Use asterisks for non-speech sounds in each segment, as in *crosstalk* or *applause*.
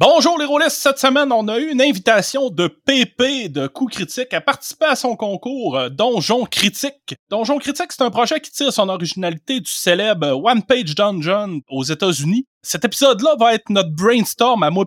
Bonjour les rôlistes, cette semaine on a eu une invitation de PP de Coup Critique à participer à son concours euh, Donjon Critique. Donjon Critique c'est un projet qui tire son originalité du célèbre One Page Dungeon aux États-Unis. Cet épisode-là va être notre brainstorm à moi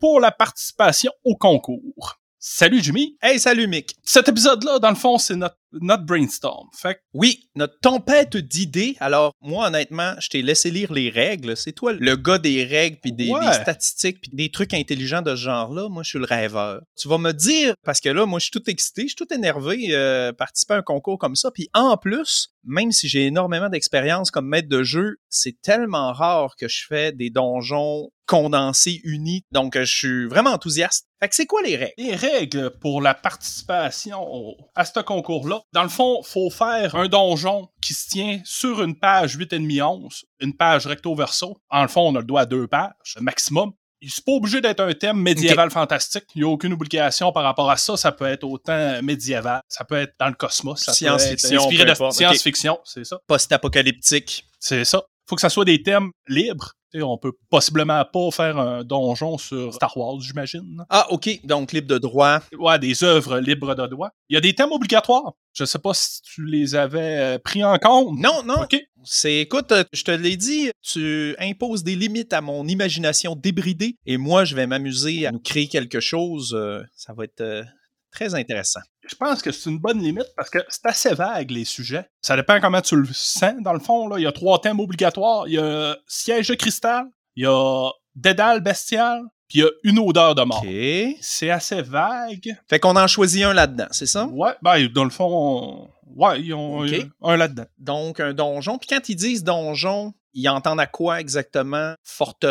pour la participation au concours. Salut Jimmy. Hey, salut Mick. Cet épisode-là, dans le fond, c'est notre, notre brainstorm. Fait que Oui, notre tempête d'idées. Alors, moi, honnêtement, je t'ai laissé lire les règles. C'est toi le gars des règles, puis des, Ouais. des statistiques, puis des trucs intelligents de ce genre-là. Moi, je suis le rêveur. Tu vas me dire, parce que là, moi, je suis tout excité, je suis tout énervé, euh, participer à un concours comme ça. Puis en plus, même si j'ai énormément d'expérience comme maître de jeu, c'est tellement rare que je fais des donjons condensés, unis. Donc, je suis vraiment enthousiaste. Fait que c'est quoi les règles? les règles pour la participation au- à ce concours-là, dans le fond, faut faire un donjon qui se tient sur une page 8,5-11, une page recto-verso. En le fond, on a le doigt à deux pages, maximum. Il n'est pas obligé d'être un thème médiéval fantastique. Il n'y a aucune obligation par rapport à ça. Ça peut être autant médiéval, ça peut être dans le cosmos, ça peut être Science-fiction, inspiré de science-fiction, c'est ça. Post-apocalyptique. C'est ça. Faut que ça soit des thèmes libres. On peut possiblement pas faire un donjon sur Star Wars, j'imagine. Ah, OK. Donc, libre de droit. Ouais, des œuvres libres de droit. Il y a des thèmes obligatoires. Je sais pas si tu les avais euh, pris en compte. Non, non. OK. C'est, écoute, euh, je te l'ai dit, tu imposes des limites à mon imagination débridée et moi, je vais m'amuser à nous créer quelque chose. euh, ça va être très intéressant. Je pense que c'est une bonne limite parce que c'est assez vague, les sujets. Ça dépend comment tu le sens, dans le fond. Là. Il y a trois thèmes obligatoires. Il y a siège de cristal, il y a dédale bestial, puis il y a une odeur de mort. C'est assez vague. Fait qu'on en choisit un là-dedans, c'est ça? Ouais, ben, dans le fond, on- ouais, ils ont un là-dedans. Donc, un donjon. Puis quand ils disent donjon, ils entendent à quoi exactement?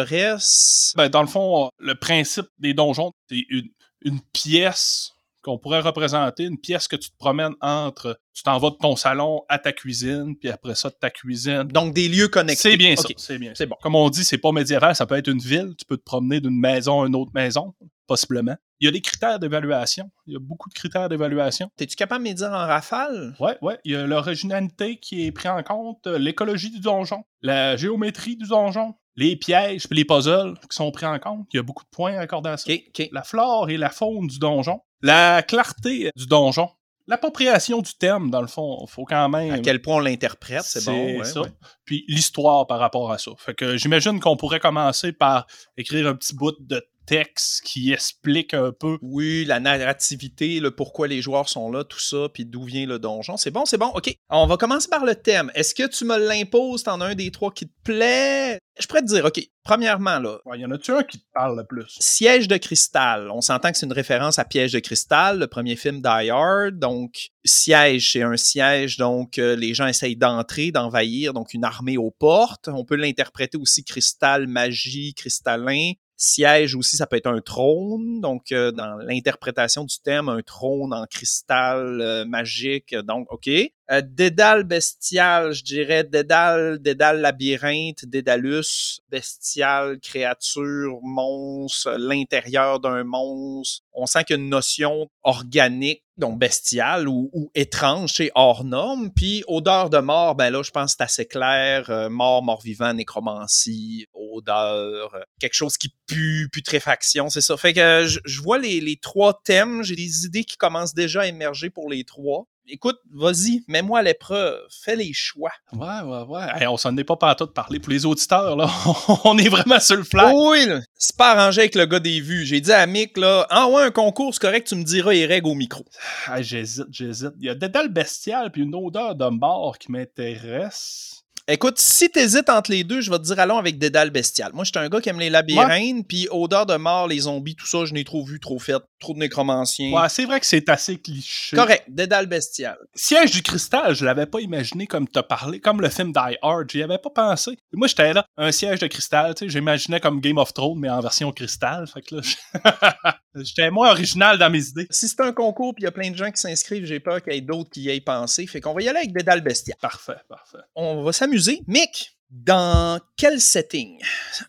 Forteresse? Ben, dans le fond, le principe des donjons, c'est une, une pièce qu'on pourrait représenter, une pièce que tu te promènes entre, tu t'en vas de ton salon à ta cuisine, puis après ça de ta cuisine. Donc, des lieux connectés. C'est bien ça, c'est bien. C'est bon. Comme on dit, c'est pas médiéval, ça peut être une ville, tu peux te promener d'une maison à une autre maison, possiblement. Il y a des critères d'évaluation, il y a beaucoup de critères d'évaluation. T'es-tu capable de me dire en rafale? Ouais, ouais, il y a l'originalité qui est prise en compte, euh, l'écologie du donjon, la géométrie du donjon, les pièges puis les puzzles qui sont pris en compte. Il y a beaucoup de points accordés à ça. OK, OK. La flore et la faune du donjon, la clarté du donjon, l'appropriation du thème, dans le fond, faut quand même... À quel point on l'interprète, c'est bon. ouais, ça. ouais. Puis l'histoire par rapport à ça. Fait que j'imagine qu'on pourrait commencer par écrire un petit bout de texte qui explique un peu Oui, la narrativité, le pourquoi les joueurs sont là, tout ça, puis d'où vient le donjon. C'est bon, c'est bon. OK. On va commencer par le thème. Est-ce que tu me l'imposes? T'en as un des trois qui te plaît? Je pourrais te dire, OK. Premièrement, là, Ouais, y en a-tu un qui te parle le plus? Siège de cristal. On s'entend que c'est une référence à Piège de cristal, le premier film Hard. Donc, siège, c'est un siège. Donc, euh, les gens essayent d'entrer, d'envahir. Donc, une armée aux portes. On peut l'interpréter aussi cristal, magie, cristallin. Siège aussi, ça peut être un trône. Donc, euh, dans l'interprétation du thème, un trône en cristal euh, magique. Donc, OK. Euh, Dédale bestial, je dirais Dédale, Dédale labyrinthe, Dédalus, bestial, créature, monstre, l'intérieur d'un monstre. On sent qu'il y a une notion organique, donc bestiale ou, étrange, c'est hors norme. Puis odeur de mort, ben là, je pense que c'est assez clair. Euh, mort, mort-vivant, nécromancie, odeur, euh, quelque chose qui pue, putréfaction, c'est ça. Fait que euh, je, je vois les, les trois thèmes, j'ai des idées qui commencent déjà à émerger pour les trois. Écoute, vas-y, mets-moi à l'épreuve, fais les choix. Ouais, ouais, ouais. Hey, on s'en est pas partout de parler. Pour les auditeurs, là, *laughs* on est vraiment sur le fly. Oh oui, là, c'est pas arrangé avec le gars des vues. J'ai dit à Mick, là, ouais, un concours, c'est correct, tu me diras les règles au micro. Ah, j'hésite, j'hésite. Il y a Dédale bestial puis une odeur de mort qui m'intéresse. Écoute, si t'hésites entre les deux, je vais te dire allons avec Dédale Bestial. Moi, je suis un gars qui aime les labyrinthes, puis odeur de mort, les zombies, tout ça, je n'ai trop vu, trop fait, trop de nécromanciens. Ouais, c'est vrai que c'est assez cliché. Correct, Dédale Bestial. Siège du cristal, je l'avais pas imaginé comme t'as parlé, comme le film Die Hard, j'y avais pas pensé. Moi, j'étais là, un siège de cristal, tu sais, j'imaginais comme Game of Thrones, mais en version cristal, fait que là, *laughs* J'étais moins original dans mes idées. Si c'est un concours puis il y a plein de gens qui s'inscrivent, j'ai peur qu'il y ait d'autres qui y aient pensé. Fait qu'on va y aller avec Dédale Bestial. Parfait, parfait. On va s'amuser. Mick, dans quel setting?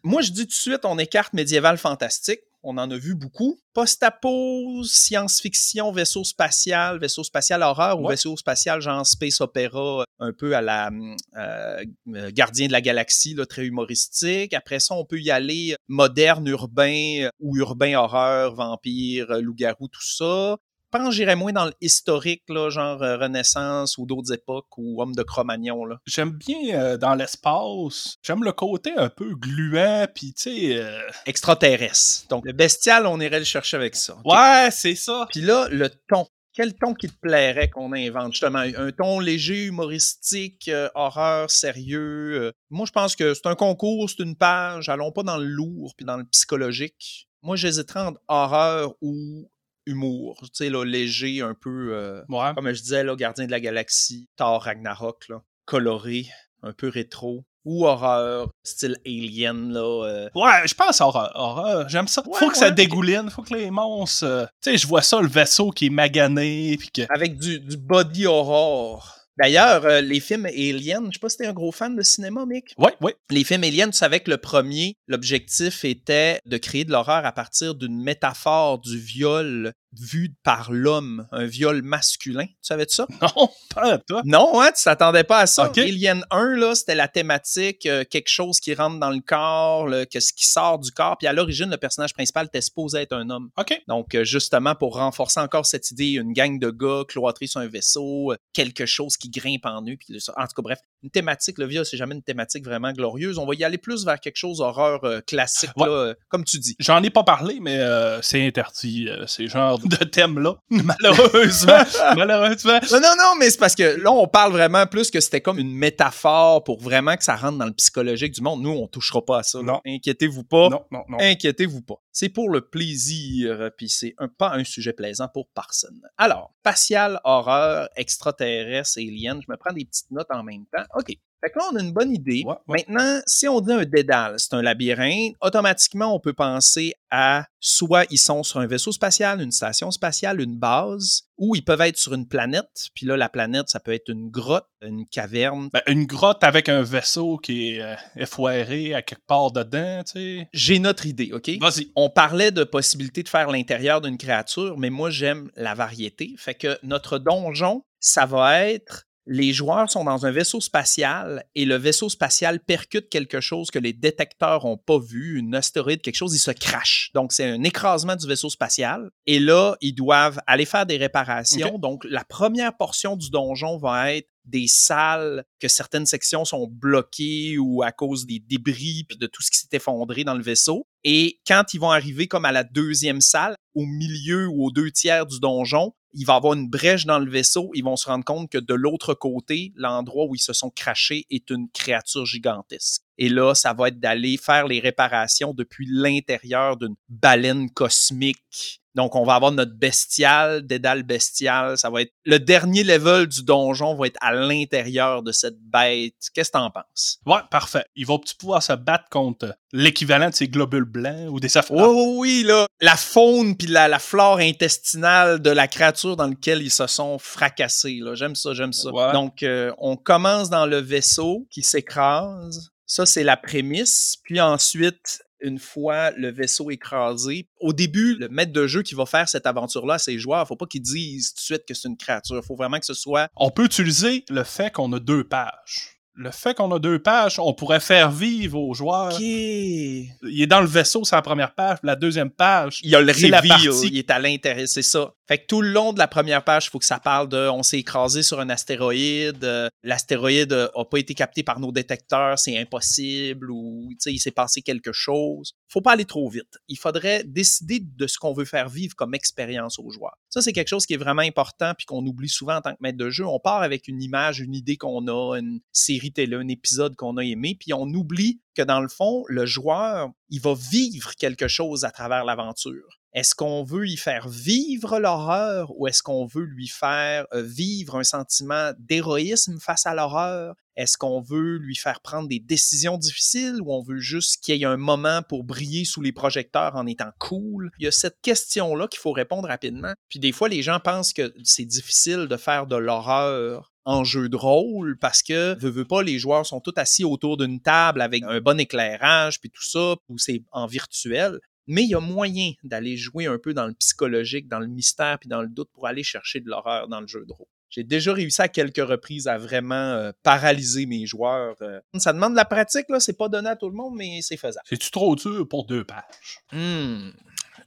Moi, je dis tout de suite, on écarte médiéval fantastique. On en a vu beaucoup. Post-apo, science-fiction, vaisseau spatial, vaisseau spatial horreur ou vaisseau spatial genre space opéra, un peu à la euh, euh, Gardien de la galaxie, là, très humoristique. Après ça, on peut y aller moderne, urbain ou urbain horreur, vampire, loup-garou, tout ça. Je pense que j'irais moins dans le historique, là, genre euh, Renaissance ou d'autres époques ou Homme de Cro-Magnon. Là. J'aime bien euh, dans l'espace. J'aime le côté un peu gluant, puis tu sais. euh, Extraterrestre. Donc, le bestial, on irait le chercher avec ça. Ouais, c'est ça. Puis là, le ton. Quel ton qui te plairait qu'on invente, justement? Un ton léger, humoristique, horreur, sérieux. Moi, je pense que c'est un concours, c'est une page. Allons pas dans le lourd puis dans le psychologique. Moi, j'hésiterais entre horreur ou humour. Tu sais, là, léger, un peu... euh, Ouais. comme je disais, là, Gardien de la Galaxie, Thor Ragnarok, là, coloré, un peu rétro. Ou horreur, style Alien, là. euh, Ouais, je pense horreur. horreur. J'aime ça. Ouais, faut que ça dégouline, faut que les monstres. euh, Tu sais, je vois ça, le vaisseau qui est magané, puis que. avec du, du body horror. D'ailleurs, euh, les films Alien, je sais pas si t'es un gros fan de cinéma, Mick. Ouais, ouais. Les films Alien, tu savais que le premier, l'objectif était de créer de l'horreur à partir d'une métaphore du viol vu par l'homme, un viol masculin. Tu savais de ça? *laughs* Non, pas à toi. Non, hein, tu t'attendais pas à ça. Ok. Alien 1, là, c'était la thématique, euh, quelque chose qui rentre dans le corps, que ce qui sort du corps. Puis à l'origine, le personnage principal était supposé être un homme. OK. Donc, euh, justement, pour renforcer encore cette idée, une gang de gars cloîtrés sur un vaisseau, quelque chose qui grimpe en eux. Puis, en tout cas, bref, une thématique, le viol, c'est jamais une thématique vraiment glorieuse. On va y aller plus vers quelque chose horreur euh, classique, Ouais. là, euh, comme tu dis. J'en ai pas parlé, mais euh, c'est interdit, euh, ces genres de thèmes-là. *laughs* Malheureusement. *laughs* Malheureusement. Non, non, non, mais c'est parce que là, on parle vraiment plus que c'était comme une métaphore pour vraiment que ça rentre dans le psychologique du monde. Nous, on touchera pas à ça. Non. Inquiétez-vous pas. Non, non, non. Inquiétez-vous pas. C'est pour le plaisir, puis c'est pas un sujet plaisant pour personne. Alors, spatial, horreur, extraterrestre, alien, je me prends des petites notes en même temps. OK. Fait que là, on a une bonne idée. Ouais, ouais. Maintenant, si on dit un dédale, c'est un labyrinthe, automatiquement, on peut penser à soit ils sont sur un vaisseau spatial, une station spatiale, une base, ou ils peuvent être sur une planète. Puis là, la planète, ça peut être une grotte, une caverne. Ben, une grotte avec un vaisseau qui est euh, effoiré à quelque part dedans, tu sais. J'ai notre idée, OK? Vas-y. On parlait de possibilité de faire l'intérieur d'une créature, mais moi, j'aime la variété. Fait que notre donjon, ça va être les joueurs sont dans un vaisseau spatial et le vaisseau spatial percute quelque chose que les détecteurs n'ont pas vu, une astéroïde, quelque chose, il se crache. Donc, c'est un écrasement du vaisseau spatial. Et là, ils doivent aller faire des réparations. Donc, la première portion du donjon va être des salles que certaines sections sont bloquées ou à cause des débris puis de tout ce qui s'est effondré dans le vaisseau. Et quand ils vont arriver comme à la deuxième salle, au milieu ou aux deux tiers du donjon, il va avoir une brèche dans le vaisseau. Ils vont se rendre compte que de l'autre côté, l'endroit où ils se sont crachés est une créature gigantesque. Et là, ça va être d'aller faire les réparations depuis l'intérieur d'une baleine cosmique. Donc, on va avoir notre bestial, dédale bestial. Ça va être le dernier level du donjon va être à l'intérieur de cette bête. Qu'est-ce que t'en penses? Ouais, parfait. Ils vont pouvoir se battre contre l'équivalent de ces globules blancs ou des safrans. oui, oui, là. La faune puis la, la flore intestinale de la créature dans laquelle ils se sont fracassés. Là. J'aime ça, j'aime ça. Ouais. Donc, euh, on commence dans le vaisseau qui s'écrase. Ça, c'est la prémisse. Puis ensuite, une fois le vaisseau écrasé, au début, le maître de jeu qui va faire cette aventure-là à ses joueurs, faut pas qu'ils disent tout de suite que c'est une créature. faut vraiment que ce soit On peut utiliser le fait qu'on a deux pages. Le fait qu'on a deux pages, on pourrait faire vivre aux joueurs. OK. Il est dans le vaisseau, c'est la première page. puis La deuxième page, Il y a le la partie- il est à l'intérieur, c'est ça. Fait que tout le long de la première page, il faut que ça parle de on s'est écrasé sur un astéroïde, euh, l'astéroïde euh, a pas été capté par nos détecteurs, c'est impossible ou tu sais il s'est passé quelque chose. Faut pas aller trop vite. Il faudrait décider de ce qu'on veut faire vivre comme expérience aux joueurs. Ça c'est quelque chose qui est vraiment important puis qu'on oublie souvent en tant que maître de jeu. On part avec une image, une idée qu'on a, une série télé, un épisode qu'on a aimé, puis on oublie que dans le fond, le joueur, il va vivre quelque chose à travers l'aventure. Est-ce qu'on veut y faire vivre l'horreur ou est-ce qu'on veut lui faire euh, vivre un sentiment d'héroïsme face à l'horreur? Est-ce qu'on veut lui faire prendre des décisions difficiles ou on veut juste qu'il y ait un moment pour briller sous les projecteurs en étant cool? Il y a cette question-là qu'il faut répondre rapidement. Puis des fois, les gens pensent que c'est difficile de faire de l'horreur en jeu de rôle parce que, veux, veux pas, les joueurs sont tous assis autour d'une table avec un bon éclairage puis tout ça, ou c'est en virtuel. Mais il y a moyen d'aller jouer un peu dans le psychologique, dans le mystère puis dans le doute pour aller chercher de l'horreur dans le jeu de rôle. J'ai déjà réussi à quelques reprises à vraiment euh, paralyser mes joueurs. Euh. Ça demande de la pratique, là. C'est pas donné à tout le monde, mais c'est faisable. C'est-tu trop dur pour deux pages? Hmm.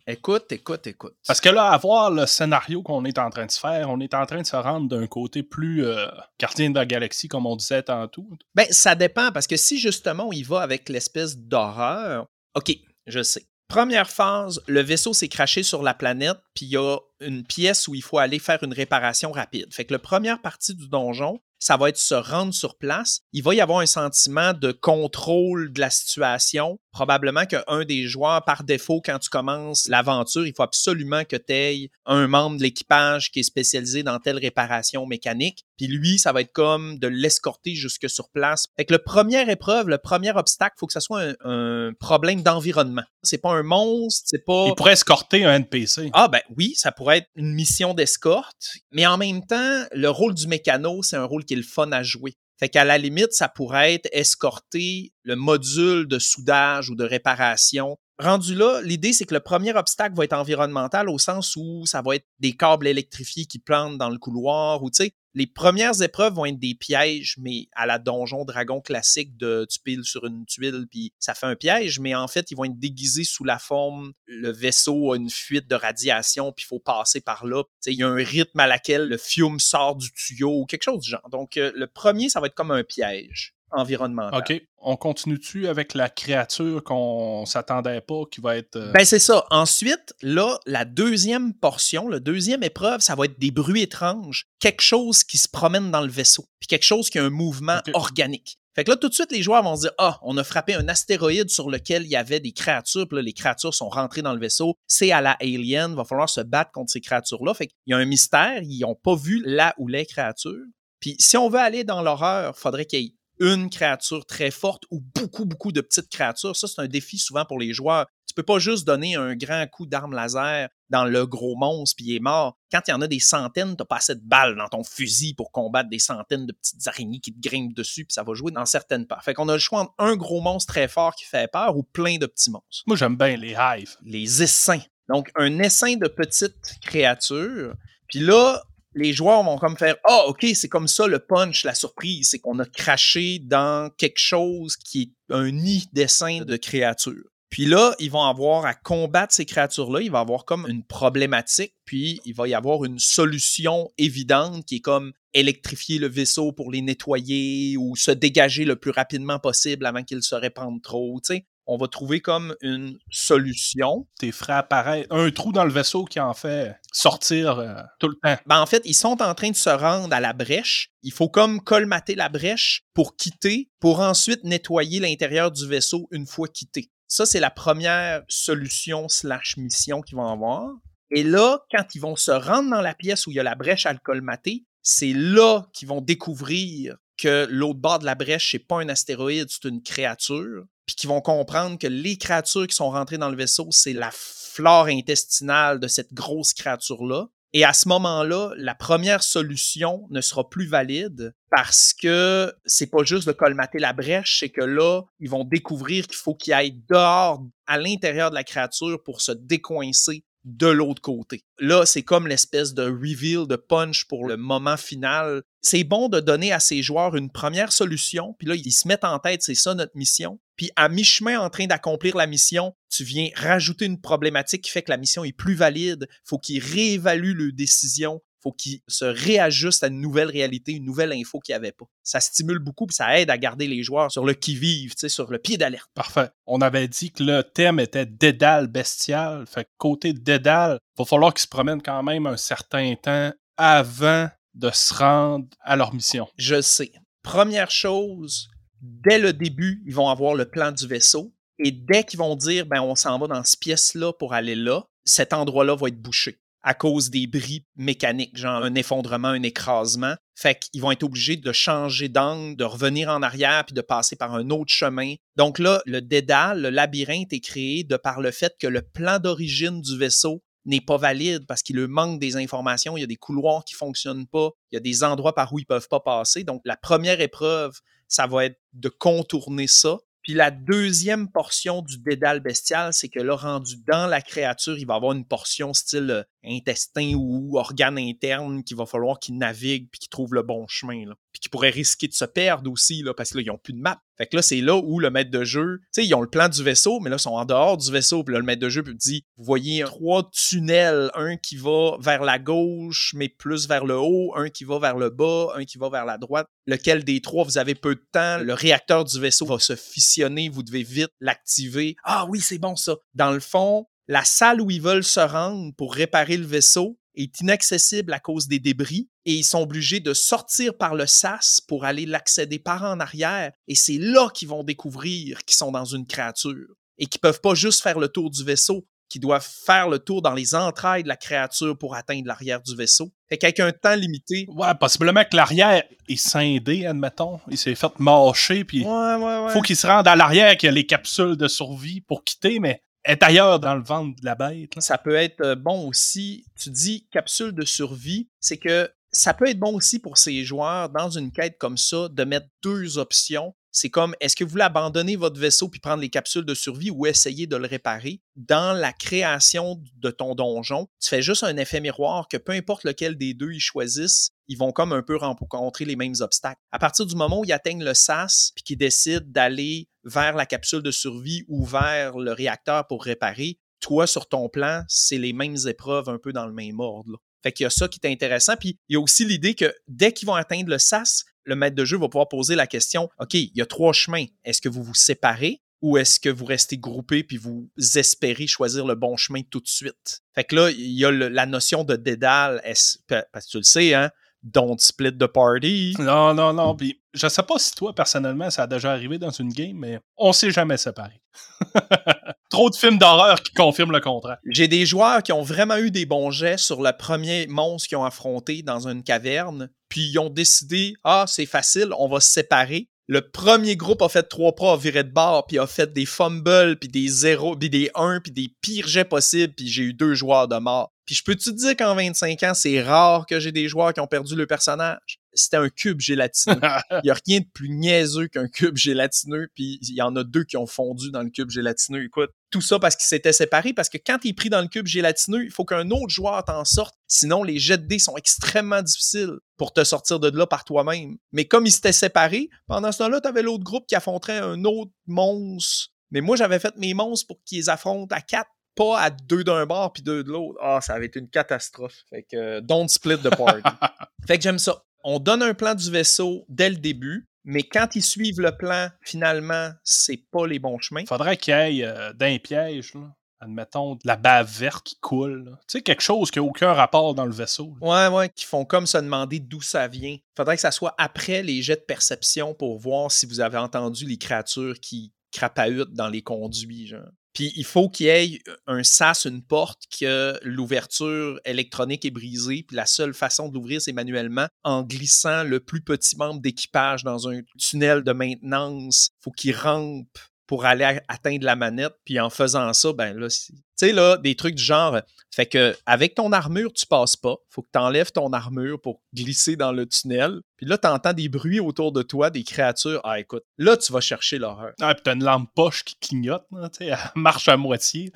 Écoute, écoute, écoute. Parce que là, à voir le scénario qu'on est en train de faire, on est en train de se rendre d'un côté plus euh, gardien de la galaxie, comme on disait tantôt. Ben, ça dépend, parce que si justement on y va avec l'espèce d'horreur, OK, je sais. Première phase, le vaisseau s'est craché sur la planète, puis il y a une pièce où il faut aller faire une réparation rapide. Fait que la première partie du donjon, ça va être se rendre sur place. Il va y avoir un sentiment de contrôle de la situation. Probablement qu'un des joueurs, par défaut, quand tu commences l'aventure, il faut absolument que tu aies un membre de l'équipage qui est spécialisé dans telle réparation mécanique. Puis lui, ça va être comme de l'escorter jusque sur place. Fait que le première épreuve, le premier obstacle, faut que ça soit un, problème d'environnement. C'est pas un monstre, c'est pas. Il pourrait escorter un NPC. Ah ben oui, ça pourrait être une mission d'escorte, mais en même temps, le rôle du mécano, c'est un rôle qui est le fun à jouer. Fait qu'à la limite, ça pourrait être escorter le module de soudage ou de réparation. Rendu là, l'idée, c'est que le premier obstacle va être environnemental au sens où ça va être des câbles électrifiés qui plantent dans le couloir ou, tu sais, les premières épreuves vont être des pièges, mais à la donjon dragon classique de tu piles sur une tuile puis ça fait un piège, mais en fait, ils vont être déguisés sous la forme le vaisseau a une fuite de radiation puis il faut passer par là. Il y a un rythme à laquelle le fiume sort du tuyau ou quelque chose du genre. Donc euh, le premier, ça va être comme un piège environnemental. OK. On continue-tu avec la créature qu'on s'attendait pas qui va être. Euh, ben, c'est ça. Ensuite, là, la deuxième portion, la deuxième épreuve, ça va être des bruits étranges. Quelque chose qui se promène dans le vaisseau. Puis quelque chose qui a un mouvement organique. Fait que là, tout de suite, les joueurs vont se dire Ah, on a frappé un astéroïde sur lequel il y avait des créatures, puis là, les créatures sont rentrées dans le vaisseau. C'est à la Alien, va falloir se battre contre ces créatures-là. Fait qu'il y a un mystère, ils n'ont pas vu là où les créatures. Puis si on veut aller dans l'horreur, faudrait qu'il y ait une créature très forte ou beaucoup, beaucoup de petites créatures. Ça, c'est un défi souvent pour les joueurs. Tu peux pas juste donner un grand coup d'arme laser dans le gros monstre puis il est mort. Quand il y en a des centaines, t'as pas assez de balles dans ton fusil pour combattre des centaines de petites araignées qui te grimpent dessus puis ça va jouer dans certaines parts. Fait qu'on a le choix entre un gros monstre très fort qui fait peur ou plein de petits monstres. Moi, j'aime bien les hives. Les essaims. Donc, un essaim de petites créatures. Puis là, les joueurs vont comme faire Ah, OK, c'est comme ça le punch, la surprise, c'est qu'on a craché dans quelque chose qui est un nid d'essaim de créatures. Puis là, ils vont avoir à combattre ces créatures-là, il va avoir comme une problématique, puis il va y avoir une solution évidente qui est comme électrifier le vaisseau pour les nettoyer ou se dégager le plus rapidement possible avant qu'ils se répandent trop. Tu sais, on va trouver comme une solution. Tes frères apparaissent. Un trou dans le vaisseau qui en fait sortir euh, tout le temps. Ben, en fait, ils sont en train de se rendre à la brèche. Il faut comme colmater la brèche pour quitter, pour ensuite nettoyer l'intérieur du vaisseau une fois quitté. Ça, c'est la première solution slash mission qu'ils vont avoir. Et là, quand ils vont se rendre dans la pièce où il y a la brèche à le colmater, c'est là qu'ils vont découvrir que l'autre bord de la brèche, c'est pas un astéroïde, c'est une créature puis qui vont comprendre que les créatures qui sont rentrées dans le vaisseau, c'est la flore intestinale de cette grosse créature-là. Et à ce moment-là, la première solution ne sera plus valide parce que c'est pas juste de colmater la brèche, c'est que là, ils vont découvrir qu'il faut qu'ils aillent dehors, à l'intérieur de la créature pour se décoincer de l'autre côté. Là, c'est comme l'espèce de reveal, de punch pour le moment final. C'est bon de donner à ces joueurs une première solution, puis là, ils se mettent en tête, c'est ça notre mission. Puis à mi-chemin en train d'accomplir la mission, tu viens rajouter une problématique qui fait que la mission est plus valide. Faut qu'ils réévaluent leurs décision faut qu'ils se réajustent à une nouvelle réalité, une nouvelle info qu'il n'y avait pas. Ça stimule beaucoup, puis ça aide à garder les joueurs sur le qui-vive, sur le pied d'alerte. Parfait. On avait dit que le thème était Dédale bestial. Fait que côté Dédale, il va falloir qu'ils se promènent quand même un certain temps avant de se rendre à leur mission. Je sais. Première chose, dès le début, ils vont avoir le plan du vaisseau. Et dès qu'ils vont dire, ben, on s'en va dans cette pièce-là pour aller là, cet endroit-là va être bouché à cause des bris mécaniques, genre un effondrement, un écrasement. Fait qu'ils vont être obligés de changer d'angle, de revenir en arrière puis de passer par un autre chemin. Donc là, le dédale, le labyrinthe est créé de par le fait que le plan d'origine du vaisseau n'est pas valide parce qu'il leur manque des informations, il y a des couloirs qui fonctionnent pas, il y a des endroits par où ils peuvent pas passer. Donc la première épreuve, ça va être de contourner ça puis la deuxième portion du dédale bestial, c'est que là, rendu dans la créature, il va avoir une portion style euh, intestin ou organe interne qu'il va falloir qu'il navigue puis qu'il trouve le bon chemin. Puis qu'il pourrait risquer de se perdre aussi, là, parce que là, ils n'ont plus de map. Fait que là, c'est là où le maître de jeu, tu sais, ils ont le plan du vaisseau, mais là, ils sont en dehors du vaisseau. Puis le maître de jeu peut dit, vous voyez trois tunnels, un qui va vers la gauche, mais plus vers le haut, un qui va vers le bas, un qui va vers la droite. Lequel des trois, vous avez peu de temps, le réacteur du vaisseau va se fissionner, vous devez vite l'activer. Ah oui, c'est bon ça. Dans le fond, la salle où ils veulent se rendre pour réparer le vaisseau est inaccessible à cause des débris et ils sont obligés de sortir par le sas pour aller l'accéder par en arrière et c'est là qu'ils vont découvrir qu'ils sont dans une créature et qu'ils peuvent pas juste faire le tour du vaisseau, qu'ils doivent faire le tour dans les entrailles de la créature pour atteindre l'arrière du vaisseau. Fait qu'avec un temps limité. Ouais, possiblement que l'arrière est scindé, admettons. Il s'est fait mâcher, puis ouais, ouais, ouais. faut qu'il se rende à l'arrière qu'il y a les capsules de survie pour quitter, mais est ailleurs dans le ventre de la bête. Ça peut être euh, bon aussi. Tu dis capsule de survie, c'est que ça peut être bon aussi pour ces joueurs dans une quête comme ça de mettre deux options. C'est comme est-ce que vous voulez abandonner votre vaisseau puis prendre les capsules de survie ou essayer de le réparer? Dans la création de ton donjon, tu fais juste un effet miroir que peu importe lequel des deux ils choisissent, ils vont comme un peu rencontrer les mêmes obstacles. À partir du moment où ils atteignent le SAS puis qu'ils décident d'aller vers la capsule de survie ou vers le réacteur pour réparer, toi, sur ton plan, c'est les mêmes épreuves un peu dans le même ordre. Fait qu'il y a ça qui est intéressant. Puis il y a aussi l'idée que dès qu'ils vont atteindre le SAS, le maître de jeu va pouvoir poser la question OK, il y a trois chemins. Est-ce que vous vous séparez ou est-ce que vous restez groupés puis vous espérez choisir le bon chemin tout de suite? Fait que là, il y a la notion de dédale. Parce que tu le sais, hein, don't split the party. Non, non, non. Puis je sais pas si toi, personnellement, ça a déjà arrivé dans une game, mais on s'est jamais séparés. *laughs* Trop de films d'horreur qui confirment le contraire. J'ai des joueurs qui ont vraiment eu des bons jets sur le premier monstre qu'ils ont affronté dans une caverne, puis ils ont décidé, ah, c'est facile, on va se séparer. Le premier groupe a fait trois pas, a viré de bord, puis a fait des fumbles, puis des zéros, puis des 1, puis des pires jets possibles, puis j'ai eu deux joueurs de mort. Puis je peux te dire qu'en 25 ans, c'est rare que j'ai des joueurs qui ont perdu le personnage? C'était un cube gélatineux. *laughs* Il n'y a rien de plus niaiseux qu'un cube gélatineux, puis il y en a deux qui ont fondu dans le cube gélatineux. Écoute, tout ça parce qu'ils s'étaient séparés, parce que quand tu es pris dans le cube gélatineux, il faut qu'un autre joueur t'en sorte. Sinon, les jets de dés sont extrêmement difficiles pour te sortir de là par toi-même. Mais comme ils s'étaient séparés, pendant ce temps-là, tu avais l'autre groupe qui affronterait un autre monstre. Mais moi, j'avais fait mes monstres pour qu'ils affrontent à quatre pas à deux d'un bord puis deux de l'autre. Ah, ça avait été une catastrophe. Fait que don't split the party. *laughs* fait que j'aime ça. On donne un plan du vaisseau dès le début, mais quand ils suivent le plan, finalement, c'est pas les bons chemins. Faudrait qu'il y ait euh, d'un piège, là admettons, de la bave verte qui coule. Tu sais, quelque chose qui n'a aucun rapport dans le vaisseau. Ouais, ouais, qui font comme se demander d'où ça vient. Faudrait que ça soit après les jets de perception pour voir si vous avez entendu les créatures qui crapahutent dans les conduits, genre. Puis il faut qu'il y ait un sas, une porte, que l'ouverture électronique est brisée. Puis la seule façon de l'ouvrir, c'est manuellement en glissant le plus petit membre d'équipage dans un tunnel de maintenance. faut qu'il rampe pour aller atteindre la manette. Puis en faisant ça, ben là, tu sais, là, des trucs du genre, fait que avec ton armure, tu passes pas. Faut que tu enlèves ton armure pour glisser dans le tunnel. Puis là, tu entends des bruits autour de toi, des créatures. Ah, écoute, là, tu vas chercher l'horreur. Ah, puis t'as une lampe poche qui clignote, tu sais, elle *laughs* marche à moitié.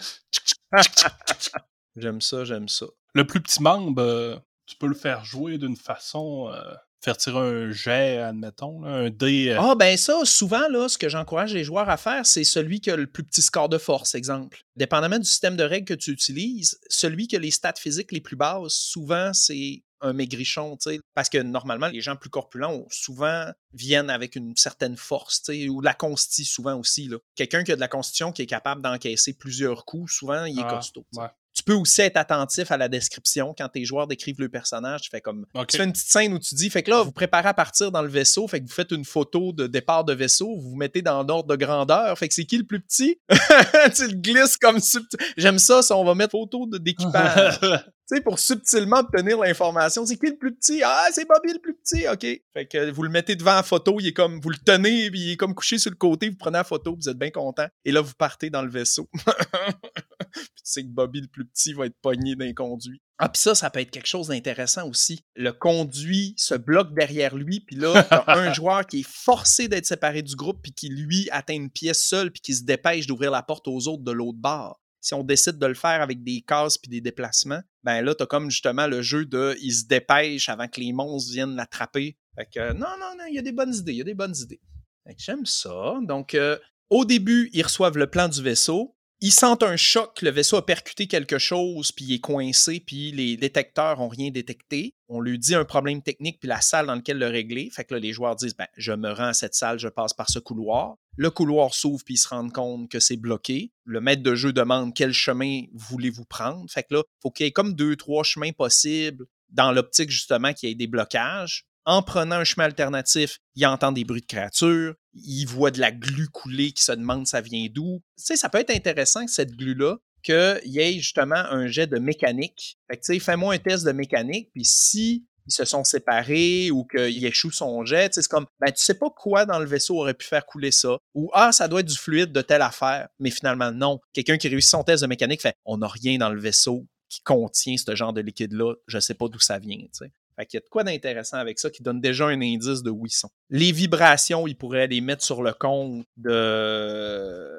*laughs* j'aime ça, j'aime ça. Le plus petit membre, euh, tu peux le faire jouer d'une façon. Euh, faire tirer un jet, admettons, un dé. Euh. Ah, ben ça, souvent, là, ce que j'encourage les joueurs à faire, c'est celui qui a le plus petit score de force, exemple. Dépendamment du système de règles que tu utilises, celui qui a les stats physiques les plus basses, souvent, c'est un maigrichon, tu sais, parce que normalement, les gens plus corpulents souvent viennent avec une certaine force, tu sais, ou la consti souvent aussi. Quelqu'un qui a de la constitution qui est capable d'encaisser plusieurs coups, souvent, il est ah, costaud. Peux aussi être attentif à la description quand tes joueurs décrivent le personnage. Tu fais comme. Tu fais une petite scène où tu dis, fait que là, vous préparez à partir dans le vaisseau, fait que vous faites une photo de départ de vaisseau, vous vous mettez dans l'ordre de grandeur, fait que c'est qui le plus petit? *laughs* tu le glisses comme subtil. J'aime ça, ça, on va mettre photo d'équipage. *laughs* tu sais, pour subtilement obtenir l'information. C'est qui le plus petit? Ah, c'est Bobby le plus petit. OK. Fait que vous le mettez devant la photo, il est comme, vous le tenez, puis il est comme couché sur le côté, vous prenez la photo, vous êtes bien content. Et là, vous partez dans le vaisseau. *laughs* puis tu sais que Bobby le plus petit va être pogné d'un conduit. Ah, puis ça, ça peut être quelque chose d'intéressant aussi. Le conduit se bloque derrière lui, puis là, *laughs* t'as un joueur qui est forcé d'être séparé du groupe, puis qui, lui, atteint une pièce seule, puis qui se dépêche d'ouvrir la porte aux autres de l'autre bord si on décide de le faire avec des cases puis des déplacements, ben là, t'as comme justement le jeu de il se dépêche avant que les monstres viennent l'attraper. Fait que non, non, non, il y a des bonnes idées, il y a des bonnes idées. Fait que j'aime ça. Donc, euh, au début, ils reçoivent le plan du vaisseau. Ils sentent un choc, le vaisseau a percuté quelque chose, puis il est coincé, puis les détecteurs ont rien détecté. On lui dit un problème technique, puis la salle dans laquelle le régler. Fait que là, les joueurs disent ben, je me rends à cette salle, je passe par ce couloir. Le couloir s'ouvre, puis ils se rendent compte que c'est bloqué. Le maître de jeu demande quel chemin voulez-vous prendre? Fait que là, faut qu'il y ait comme deux, trois chemins possibles dans l'optique justement qu'il y ait des blocages en prenant un chemin alternatif, il entend des bruits de créatures, il voit de la glu couler qui se demande ça vient d'où. Tu sais, ça peut être intéressant cette glu-là, qu'il y ait justement un jet de mécanique. Fait que, tu sais, fais-moi un test de mécanique, puis si ils se sont séparés ou qu'il échoue son jet, c'est comme, ben, tu sais pas quoi dans le vaisseau aurait pu faire couler ça. Ou, ah, ça doit être du fluide de telle affaire. Mais finalement, non. Quelqu'un qui réussit son test de mécanique fait, on n'a rien dans le vaisseau qui contient ce genre de liquide-là. Je sais pas d'où ça vient, tu sais. Fait qu'il y a de quoi d'intéressant avec ça qui donne déjà un indice de où ils sont. Les vibrations, ils pourraient les mettre sur le compte de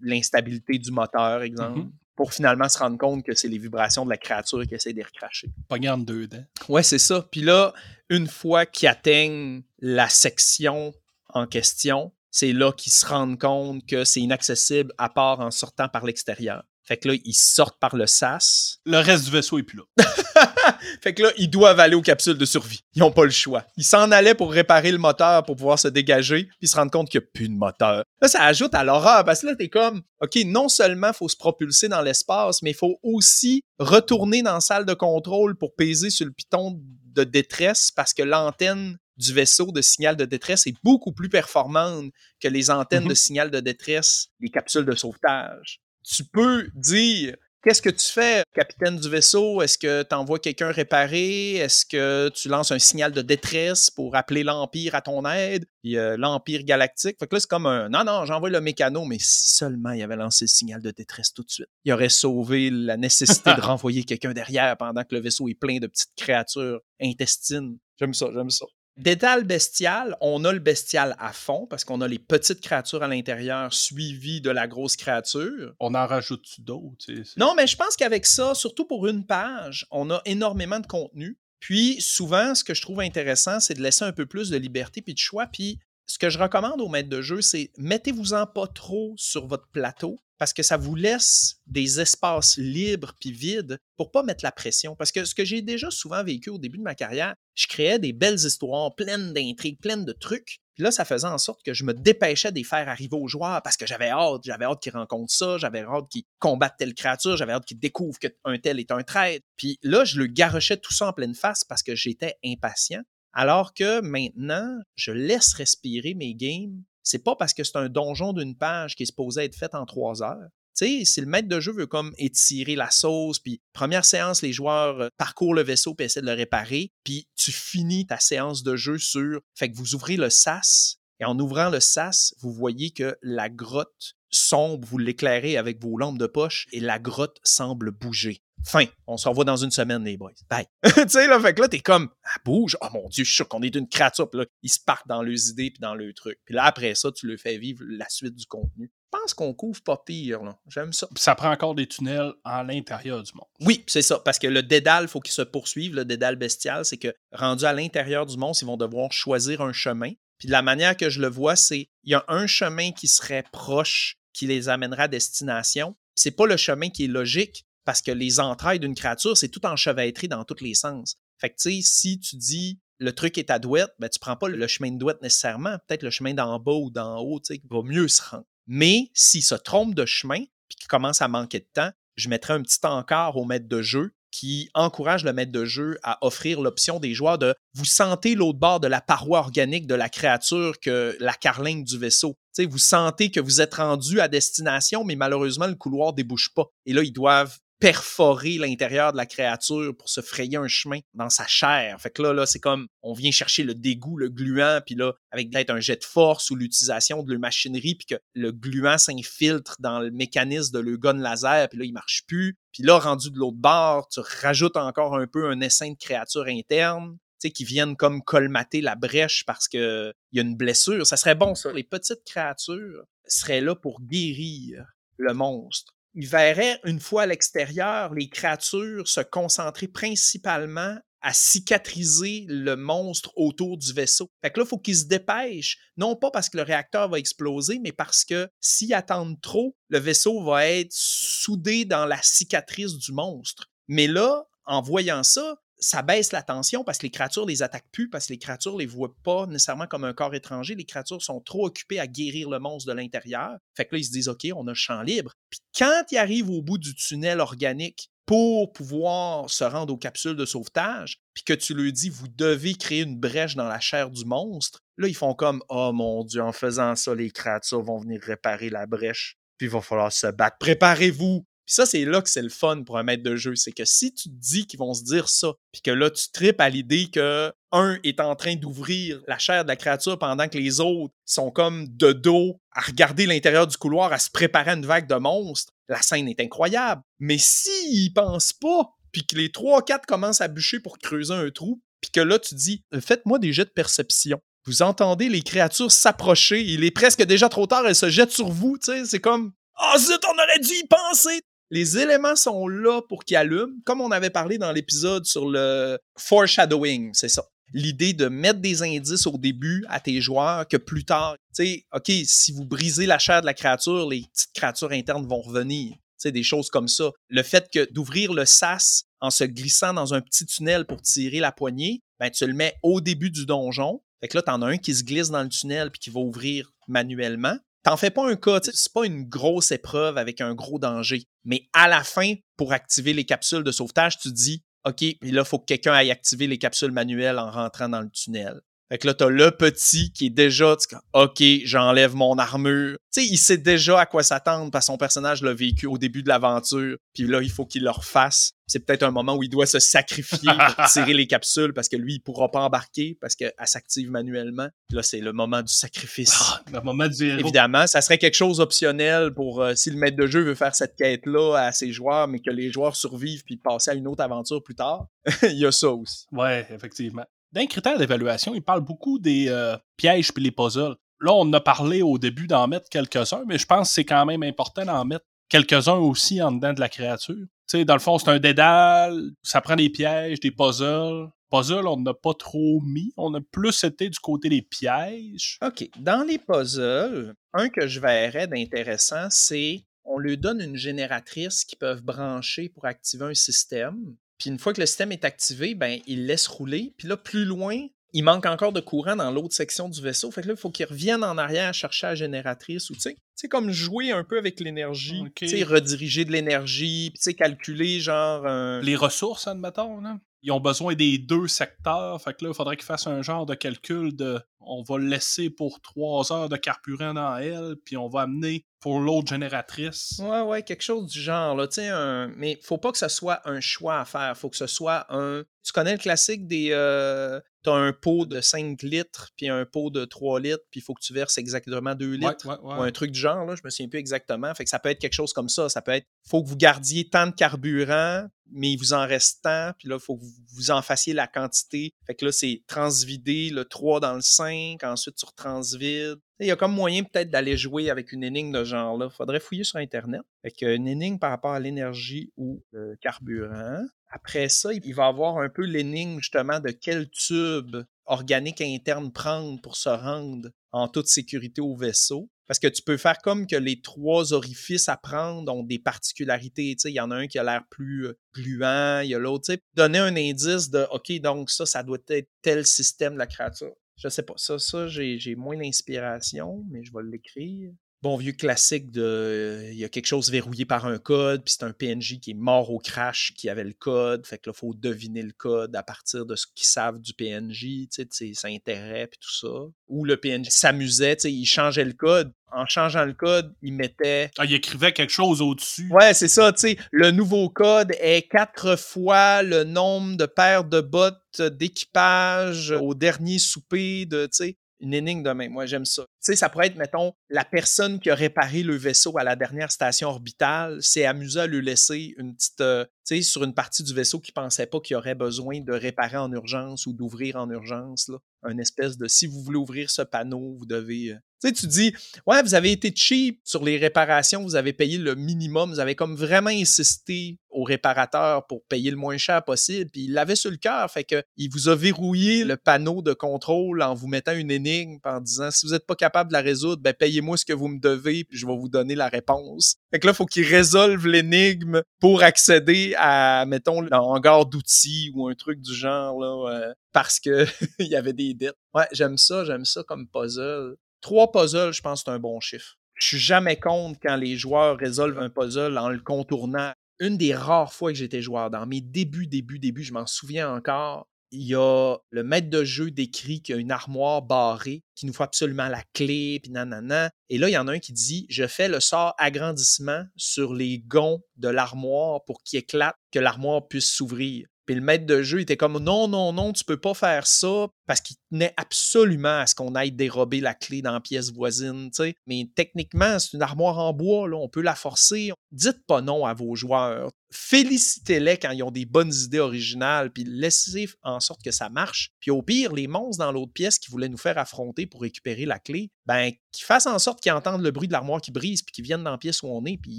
l'instabilité du moteur, exemple. Mm-hmm. Pour finalement se rendre compte que c'est les vibrations de la créature qui essaie de recracher. Pas garde deux dents. Ouais, c'est ça. Puis là, une fois qu'ils atteignent la section en question, c'est là qu'ils se rendent compte que c'est inaccessible à part en sortant par l'extérieur. Fait que là, ils sortent par le sas. Le reste du vaisseau est plus là. *laughs* *laughs* fait que là, ils doivent aller aux capsules de survie. Ils n'ont pas le choix. Ils s'en allaient pour réparer le moteur pour pouvoir se dégager, puis se rendent compte qu'il n'y a plus de moteur. Là, ça ajoute à l'horreur, parce que là, t'es comme, OK, non seulement il faut se propulser dans l'espace, mais il faut aussi retourner dans la salle de contrôle pour peser sur le piton de détresse parce que l'antenne du vaisseau de signal de détresse est beaucoup plus performante que les antennes mm-hmm. de signal de détresse des capsules de sauvetage tu peux dire Qu'est-ce que tu fais, capitaine du vaisseau? Est-ce que tu envoies quelqu'un réparer? Est-ce que tu lances un signal de détresse pour appeler l'Empire à ton aide? Puis euh, l'Empire galactique? Fait que là, c'est comme un Non, non, j'envoie le mécano, mais si seulement il avait lancé le signal de détresse tout de suite, il aurait sauvé la nécessité de *laughs* renvoyer quelqu'un derrière pendant que le vaisseau est plein de petites créatures intestines. J'aime ça, j'aime ça. Dédale bestial, on a le bestial à fond parce qu'on a les petites créatures à l'intérieur suivies de la grosse créature. On en rajoute d'autres. Non, mais je pense qu'avec ça, surtout pour une page, on a énormément de contenu. Puis souvent, ce que je trouve intéressant, c'est de laisser un peu plus de liberté puis de choix. Puis ce que je recommande aux maîtres de jeu, c'est mettez-vous-en pas trop sur votre plateau parce que ça vous laisse des espaces libres puis vides pour pas mettre la pression. Parce que ce que j'ai déjà souvent vécu au début de ma carrière, je créais des belles histoires pleines d'intrigues, pleines de trucs. Puis là, ça faisait en sorte que je me dépêchais de les faire arriver aux joueurs parce que j'avais hâte, j'avais hâte qu'ils rencontrent ça, j'avais hâte qu'ils combattent telle créature, j'avais hâte qu'ils découvrent qu'un tel est un traître. Puis là, je le garochais tout ça en pleine face parce que j'étais impatient. Alors que maintenant, je laisse respirer mes games. C'est pas parce que c'est un donjon d'une page qui est supposé être fait en trois heures. Tu sais, si le maître de jeu veut comme étirer la sauce, puis première séance, les joueurs euh, parcourent le vaisseau puis essaient de le réparer, puis tu finis ta séance de jeu sur... Fait que vous ouvrez le sas, et en ouvrant le sas, vous voyez que la grotte sombre, vous l'éclairez avec vos lampes de poche, et la grotte semble bouger. Fin. On se revoit dans une semaine, les boys. Bye. *laughs* tu sais, là, fait que là, t'es comme, ah, bouge. Oh mon Dieu, je suis sûr qu'on est d'une créature. Puis là, ils se partent dans leurs idées puis dans le truc. Puis là, après ça, tu le fais vivre la suite du contenu. Je pense qu'on couvre pas pire, là. J'aime ça. ça prend encore des tunnels à l'intérieur du monde. Oui, c'est ça. Parce que le dédale, faut qu'il se poursuive. Le dédale bestial, c'est que rendu à l'intérieur du monde, ils vont devoir choisir un chemin. Puis de la manière que je le vois, c'est il y a un chemin qui serait proche, qui les amènera à destination. C'est pas le chemin qui est logique, parce que les entrailles d'une créature, c'est tout enchevêtré dans tous les sens. Fait que, tu sais, si tu dis le truc est à douette, ben, tu prends pas le chemin de douette nécessairement. Peut-être le chemin d'en bas ou d'en haut, tu sais, va mieux se rendre. Mais s'il se trompe de chemin, puis qu'il commence à manquer de temps, je mettrais un petit encart au maître de jeu qui encourage le maître de jeu à offrir l'option des joueurs de vous sentez l'autre bord de la paroi organique de la créature que la carlingue du vaisseau. sais, vous sentez que vous êtes rendu à destination, mais malheureusement, le couloir débouche pas. Et là, ils doivent perforer l'intérieur de la créature pour se frayer un chemin dans sa chair. Fait que là, là c'est comme on vient chercher le dégoût, le gluant, puis là, avec peut-être un jet de force ou l'utilisation de la machinerie, puis que le gluant s'infiltre dans le mécanisme de le gun laser, puis là, il marche plus. Puis là, rendu de l'autre bord, tu rajoutes encore un peu un essaim de créature interne qui viennent comme colmater la brèche parce qu'il y a une blessure. Ça serait bon, ça. Les petites créatures seraient là pour guérir le monstre il verrait, une fois à l'extérieur, les créatures se concentrer principalement à cicatriser le monstre autour du vaisseau. Fait que là, il faut qu'ils se dépêchent, non pas parce que le réacteur va exploser, mais parce que s'ils attendent trop, le vaisseau va être soudé dans la cicatrice du monstre. Mais là, en voyant ça, ça baisse la tension parce que les créatures les attaquent plus, parce que les créatures les voient pas nécessairement comme un corps étranger. Les créatures sont trop occupées à guérir le monstre de l'intérieur. Fait que là, ils se disent, OK, on a champ libre. Puis quand ils arrivent au bout du tunnel organique pour pouvoir se rendre aux capsules de sauvetage, puis que tu leur dis, vous devez créer une brèche dans la chair du monstre, là, ils font comme, oh mon Dieu, en faisant ça, les créatures vont venir réparer la brèche puis il va falloir se battre. Préparez-vous. Puis ça, c'est là que c'est le fun pour un maître de jeu. C'est que si tu te dis qu'ils vont se dire ça, puis que là, tu tripes à l'idée que un est en train d'ouvrir la chair de la créature pendant que les autres sont comme de dos à regarder l'intérieur du couloir, à se préparer à une vague de monstres, la scène est incroyable. Mais s'ils pensent pas, puis que les trois quatre commencent à bûcher pour creuser un trou, puis que là, tu dis, faites-moi des jets de perception. Vous entendez les créatures s'approcher, il est presque déjà trop tard, elles se jettent sur vous, tu sais, c'est comme oh, zut, on aurait dû y penser! Les éléments sont là pour qu'ils allument, comme on avait parlé dans l'épisode sur le foreshadowing, c'est ça. L'idée de mettre des indices au début à tes joueurs que plus tard, tu sais, OK, si vous brisez la chair de la créature, les petites créatures internes vont revenir. Tu sais, des choses comme ça. Le fait que d'ouvrir le sas en se glissant dans un petit tunnel pour tirer la poignée, ben, tu le mets au début du donjon. Fait que là, t'en as un qui se glisse dans le tunnel puis qui va ouvrir manuellement. T'en fais pas un cas, c'est pas une grosse épreuve avec un gros danger. Mais à la fin, pour activer les capsules de sauvetage, tu dis OK, là, il faut que quelqu'un aille activer les capsules manuelles en rentrant dans le tunnel. Fait que là, t'as le petit qui est déjà, OK, j'enlève mon armure. Tu sais, il sait déjà à quoi s'attendre parce que son personnage l'a vécu au début de l'aventure. Puis là, il faut qu'il le refasse. C'est peut-être un moment où il doit se sacrifier pour *laughs* tirer les capsules parce que lui, il pourra pas embarquer parce qu'elle s'active manuellement. là, c'est le moment du sacrifice. Ah, le moment du héros. Évidemment, ça serait quelque chose optionnel pour euh, si le maître de jeu veut faire cette quête-là à ses joueurs, mais que les joueurs survivent puis passer à une autre aventure plus tard. *laughs* il y a ça aussi. Ouais, effectivement. D'un critère d'évaluation, il parle beaucoup des euh, pièges puis les puzzles. Là, on a parlé au début d'en mettre quelques-uns, mais je pense que c'est quand même important d'en mettre quelques-uns aussi en dedans de la créature. Tu sais, dans le fond, c'est un dédale, ça prend des pièges, des puzzles. Puzzles, on n'a pas trop mis. On a plus été du côté des pièges. OK. Dans les puzzles, un que je verrais d'intéressant, c'est on lui donne une génératrice qui peuvent brancher pour activer un système. Puis une fois que le système est activé, ben, il laisse rouler. Puis là, plus loin, il manque encore de courant dans l'autre section du vaisseau. Fait que là, il faut qu'il revienne en arrière chercher la génératrice ou, tu sais, c'est comme jouer un peu avec l'énergie. Tu sais, rediriger de l'énergie, puis tu sais, calculer genre. Les ressources, admettons, là ils ont besoin des deux secteurs. Fait que là, il faudrait qu'ils fassent un genre de calcul de on va laisser pour trois heures de carburant dans elle, puis on va amener pour l'autre génératrice. Ouais, ouais, quelque chose du genre. Là, un... Mais faut pas que ce soit un choix à faire. faut que ce soit un. Tu connais le classique des. Euh, tu as un pot de 5 litres, puis un pot de 3 litres, puis il faut que tu verses exactement 2 litres. Ou un truc du genre, là, je me souviens plus exactement. Fait que ça peut être quelque chose comme ça. Ça peut être, faut que vous gardiez tant de carburant, mais il vous en reste tant, puis là, il faut que vous en fassiez la quantité. Fait que là, c'est transvider le 3 dans le 5, ensuite tu retransvides. Il y a comme moyen peut-être d'aller jouer avec une énigme de genre-là. Faudrait fouiller sur Internet. Fait qu'une énigme par rapport à l'énergie ou le carburant. Après ça, il va avoir un peu l'énigme justement de quel tube organique interne prendre pour se rendre en toute sécurité au vaisseau. Parce que tu peux faire comme que les trois orifices à prendre ont des particularités. Il y en a un qui a l'air plus euh, gluant, il y a l'autre. Donner un indice de OK, donc ça, ça doit être tel système de la créature. Je sais pas. Ça, ça j'ai moins d'inspiration, mais je vais l'écrire. Bon vieux classique de il y a quelque chose verrouillé par un code, puis c'est un PNJ qui est mort au crash qui avait le code. Fait que là, il faut deviner le code à partir de ce qu'ils savent du PNJ, tu sais, de ses intérêts, puis tout ça. Ou le PNJ s'amusait, tu sais, il changeait le code. En changeant le code, il mettait. Ah, il écrivait quelque chose au-dessus. Ouais, c'est ça, tu sais. Le nouveau code est quatre fois le nombre de paires de bottes d'équipage au dernier souper de, tu sais une énigme de même. Moi, j'aime ça. Sais, ça pourrait être, mettons, la personne qui a réparé le vaisseau à la dernière station orbitale s'est amusée à lui laisser une petite, euh, tu sais, sur une partie du vaisseau qui pensait pas qu'il aurait besoin de réparer en urgence ou d'ouvrir en urgence, là. Un espèce de, si vous voulez ouvrir ce panneau, vous devez, euh, tu sais, tu dis, ouais, vous avez été cheap sur les réparations, vous avez payé le minimum, vous avez comme vraiment insisté au réparateur pour payer le moins cher possible, puis il l'avait sur le cœur, fait que il vous a verrouillé le panneau de contrôle en vous mettant une énigme, en disant, si vous n'êtes pas capable de la résoudre, ben payez-moi ce que vous me devez, puis je vais vous donner la réponse. Fait que là, faut qu'il résolve l'énigme pour accéder à, mettons, le hangar d'outils ou un truc du genre, là, euh, parce que *laughs* il y avait des dettes. Ouais, j'aime ça, j'aime ça comme puzzle. Trois puzzles, je pense c'est un bon chiffre. Je suis jamais contre quand les joueurs résolvent un puzzle en le contournant. Une des rares fois que j'étais joueur, dans mes débuts, débuts, débuts, je m'en souviens encore, il y a le maître de jeu décrit qu'il y a une armoire barrée qui nous faut absolument la clé, puis nanana. Et là, il y en a un qui dit Je fais le sort agrandissement sur les gonds de l'armoire pour qu'il éclate, que l'armoire puisse s'ouvrir. Puis le maître de jeu était comme non, non, non, tu peux pas faire ça parce qu'il tenait absolument à ce qu'on aille dérober la clé dans la pièce voisine. Mais techniquement, c'est une armoire en bois, là, on peut la forcer. Dites pas non à vos joueurs. Félicitez-les quand ils ont des bonnes idées originales, puis laissez en sorte que ça marche. Puis au pire, les monstres dans l'autre pièce qui voulaient nous faire affronter pour récupérer la clé, ben, qu'ils fassent en sorte qu'ils entendent le bruit de l'armoire qui brise, puis qu'ils viennent dans la pièce où on est, puis il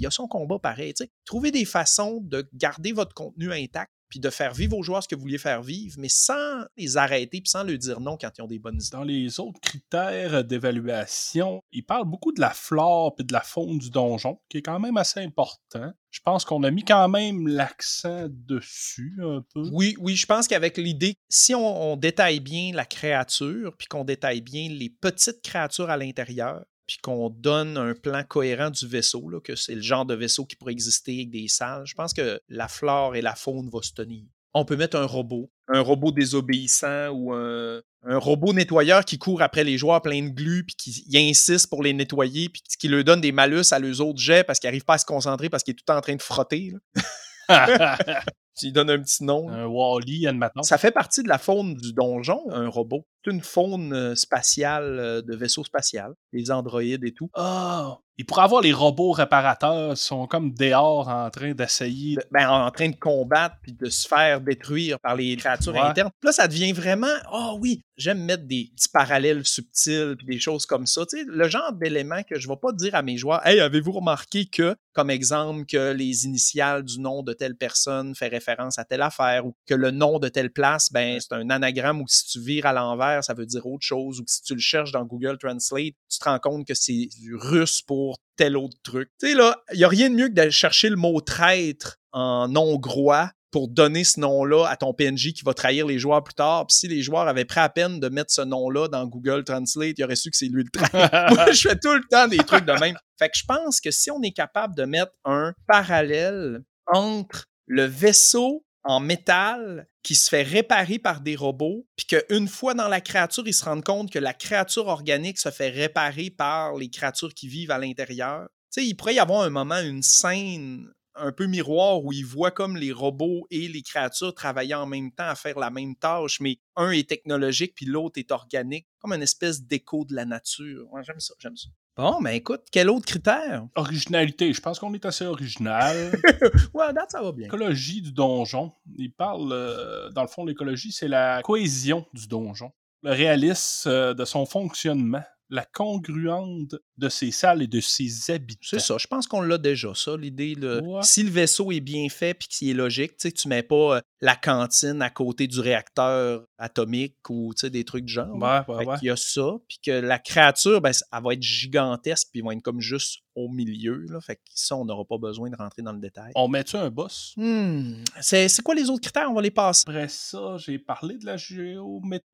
y a son combat pareil. Trouvez des façons de garder votre contenu intact puis de faire vivre aux joueurs ce que vous vouliez faire vivre, mais sans les arrêter, puis sans leur dire non quand ils ont des bonnes idées. Dans les autres critères d'évaluation, il parle beaucoup de la flore et de la faune du donjon, qui est quand même assez important. Je pense qu'on a mis quand même l'accent dessus un peu. Oui, oui, je pense qu'avec l'idée, si on, on, détaille bien la créature, puis qu'on détaille bien les petites créatures à l'intérieur, puis qu'on donne un plan cohérent du vaisseau, là, que c'est le genre de vaisseau qui pourrait exister avec des salles, je pense que la flore et la faune vont se tenir. On peut mettre un robot, un robot désobéissant ou un, robot nettoyeur qui court après les joueurs plein de glu, puis qui insiste pour les nettoyer, puis qui leur donne des malus à leurs autres jets parce qu'ils n'arrivent pas à se concentrer parce qu'il est tout en train de frotter. *laughs* *laughs* tu lui donnes un petit nom. Un Wally, admettons. Ça fait partie de la faune du donjon, un robot. C'est une faune euh, spatiale euh, de vaisseau spatial, les androïdes et tout. Ah! Il pourrait avoir les robots réparateurs sont comme dehors en train d'essayer. Ben, en train de combattre puis de se faire détruire par les créatures internes. Là, ça devient vraiment, oh oui, j'aime mettre des petits parallèles subtils puis des choses comme ça. Tu sais, le genre d'éléments que je ne vais pas dire à mes joueurs, hey, avez-vous remarqué que, comme exemple, que les initiales du nom de telle personne fait référence à telle affaire ou que le nom de telle place, ben, c'est un anagramme ou si tu vires à l'envers, ça veut dire autre chose ou que si tu le cherches dans Google Translate, tu te rends compte que c'est du russe pour tel autre truc. Tu sais, là, il n'y a rien de mieux que d'aller chercher le mot traître en hongrois pour donner ce nom-là à ton PNJ qui va trahir les joueurs plus tard. Puis si les joueurs avaient pris à peine de mettre ce nom-là dans Google Translate, ils auraient su que c'est lui le traître. *laughs* Moi, je fais tout le temps des trucs de même. Fait que je pense que si on est capable de mettre un parallèle entre le vaisseau en métal qui se fait réparer par des robots, puis qu'une fois dans la créature, ils se rendent compte que la créature organique se fait réparer par les créatures qui vivent à l'intérieur. Tu sais, il pourrait y avoir un moment, une scène un peu miroir où ils voient comme les robots et les créatures travailler en même temps à faire la même tâche, mais un est technologique puis l'autre est organique, comme une espèce d'écho de la nature. j'aime ça, j'aime ça. Bon, ben écoute, quel autre critère? Originalité. Je pense qu'on est assez original. *laughs* ouais, date, ça va bien. L'écologie du donjon. Il parle, euh, dans le fond, l'écologie, c'est la cohésion du donjon. Le réalisme euh, de son fonctionnement la congruente de ses salles et de ses habitants. C'est ça, je pense qu'on l'a déjà, ça, l'idée. Si le vaisseau est bien fait puis qu'il est logique, tu ne mets pas euh, la cantine à côté du réacteur atomique ou des trucs du genre. Ouais, Il y a ça, puis que la créature, ben, elle va être gigantesque puis elle va être comme juste au milieu. Là. Fait que ça, on n'aura pas besoin de rentrer dans le détail. On met-tu un boss? Hmm. C'est, quoi les autres critères? On va les passer. Après ça, j'ai parlé de la,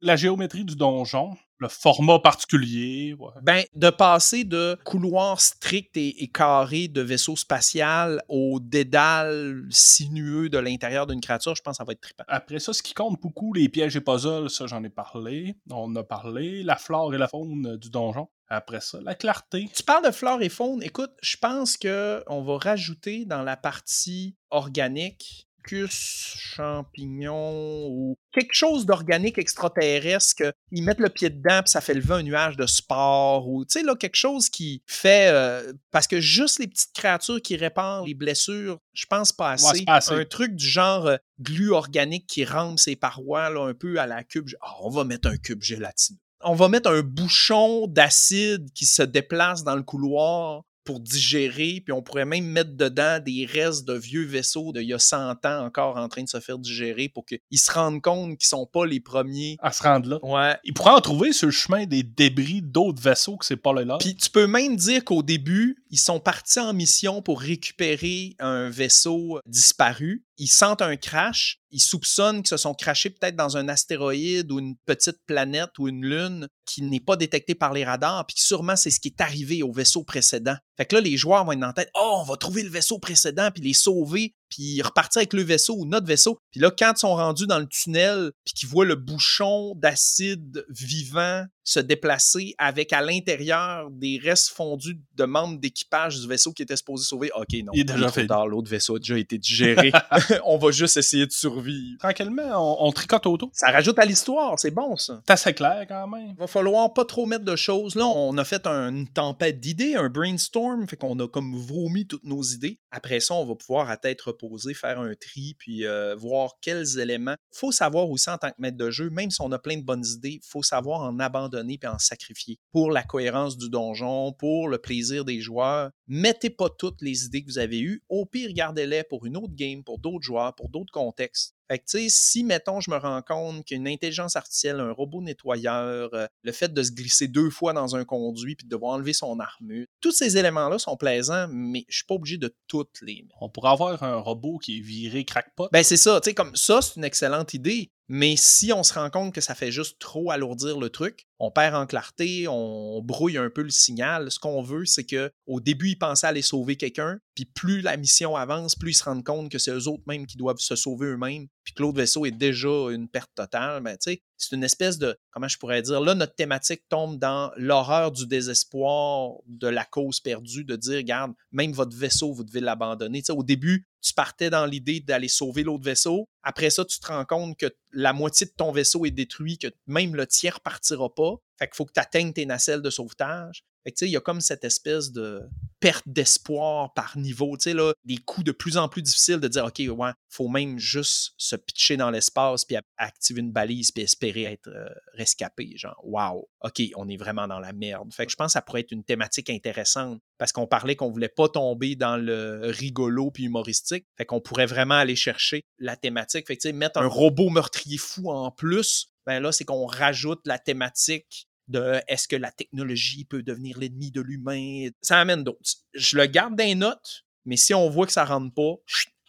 la géométrie du donjon le format particulier. Ben, de passer de couloirs stricts et, carrés de vaisseau spatial au dédale sinueux de l'intérieur d'une créature, je pense que ça va être trippant. Après ça, ce qui compte beaucoup, les pièges et puzzles, ça j'en ai parlé. On a parlé. La flore et la faune du donjon. Après ça, la clarté. Tu parles de flore et faune. Écoute, je pense qu'on va rajouter dans la partie organique champignons ou quelque chose d'organique extraterrestre ils mettent le pied dedans puis ça fait lever un nuage de sport ou tu sais là quelque chose qui fait euh, parce que juste les petites créatures qui réparent les blessures, je pense pas assez. Un truc du genre euh, glu organique qui rampe ses parois là, un peu à la cube. Ah, on va mettre un cube gélatineux. On va mettre un bouchon d'acide qui se déplace dans le couloir pour digérer, puis on pourrait même mettre dedans des restes de vieux vaisseaux d'il y a 100 ans encore en train de se faire digérer pour qu'ils se rendent compte qu'ils sont pas les premiers à se rendre là. Ouais. Ils pourraient en trouver sur le chemin des débris d'autres vaisseaux que c'est pas là. Puis tu peux même dire qu'au début, ils sont partis en mission pour récupérer un vaisseau disparu ils sentent un crash, ils soupçonnent qu'ils se sont crashés peut-être dans un astéroïde ou une petite planète ou une lune qui n'est pas détectée par les radars, puis sûrement c'est ce qui est arrivé au vaisseau précédent. Fait que là, les joueurs vont être la tête, oh, on va trouver le vaisseau précédent, puis les sauver, puis repartir avec le vaisseau ou notre vaisseau. Puis là, quand ils sont rendus dans le tunnel, puis qu'ils voient le bouchon d'acide vivant se déplacer avec à l'intérieur des restes fondus de membres d'équipage du vaisseau qui était supposé sauver. OK, non. Il est déjà fait. L'autre vaisseau a déjà été digéré. *laughs* *laughs* on va juste essayer de survivre. Tranquillement, on, tricote autour. Ça rajoute à l'histoire, c'est bon ça. C'est assez clair quand même. Va falloir pas trop mettre de choses. Là, on a fait une tempête d'idées, un brainstorm, fait qu'on a comme vomi toutes nos idées. Après ça, on va pouvoir à tête reposée faire un tri puis euh, voir quels éléments. Faut savoir aussi en tant que maître de jeu, même si on a plein de bonnes idées, faut savoir en abandonner puis en sacrifier pour la cohérence du donjon, pour le plaisir des joueurs. Mettez pas toutes les idées que vous avez eues. Au pire, gardez-les pour une autre game, pour d'autres joueurs, pour d'autres contextes. Fait que, tu sais, si, mettons, je me rends compte qu'une intelligence artificielle, un robot nettoyeur, euh, le fait de se glisser deux fois dans un conduit puis de devoir enlever son armure, tous ces éléments-là sont plaisants, mais je suis pas obligé de toutes les On pourrait avoir un robot qui est viré crackpot. Ben, c'est ça, tu sais, comme ça, c'est une excellente idée. Mais si on se rend compte que ça fait juste trop alourdir le truc, on perd en clarté, on brouille un peu le signal. Ce qu'on veut, c'est que au début, ils pensaient aller sauver quelqu'un, puis plus la mission avance, plus ils se rendent compte que c'est eux autres mêmes qui doivent se sauver eux-mêmes, puis que l'autre vaisseau est déjà une perte totale. Ben, c'est une espèce de, comment je pourrais dire, là, notre thématique tombe dans l'horreur du désespoir de la cause perdue, de dire, regarde, même votre vaisseau, vous devez l'abandonner. Au début, tu partais dans l'idée d'aller sauver l'autre vaisseau. Après ça, tu te rends compte que la moitié de ton vaisseau est détruit, que même le tiers partira pas. Fait qu'il faut que tu atteignes tes nacelles de sauvetage. Fait que, il y a comme cette espèce de perte d'espoir par niveau, tu sais, là, des coups de plus en plus difficiles de dire, OK, ouais, faut même juste se pitcher dans l'espace puis activer une balise puis espérer être euh, rescapé. Genre, wow, OK, on est vraiment dans la merde. Fait que je pense que ça pourrait être une thématique intéressante parce qu'on parlait qu'on voulait pas tomber dans le rigolo puis humoristique. Fait qu'on pourrait vraiment aller chercher la thématique. Mettre un robot meurtrier fou en plus, ben là, c'est qu'on rajoute la thématique de est-ce que la technologie peut devenir l'ennemi de l'humain? Ça amène d'autres. Je le garde des notes, mais si on voit que ça rentre pas,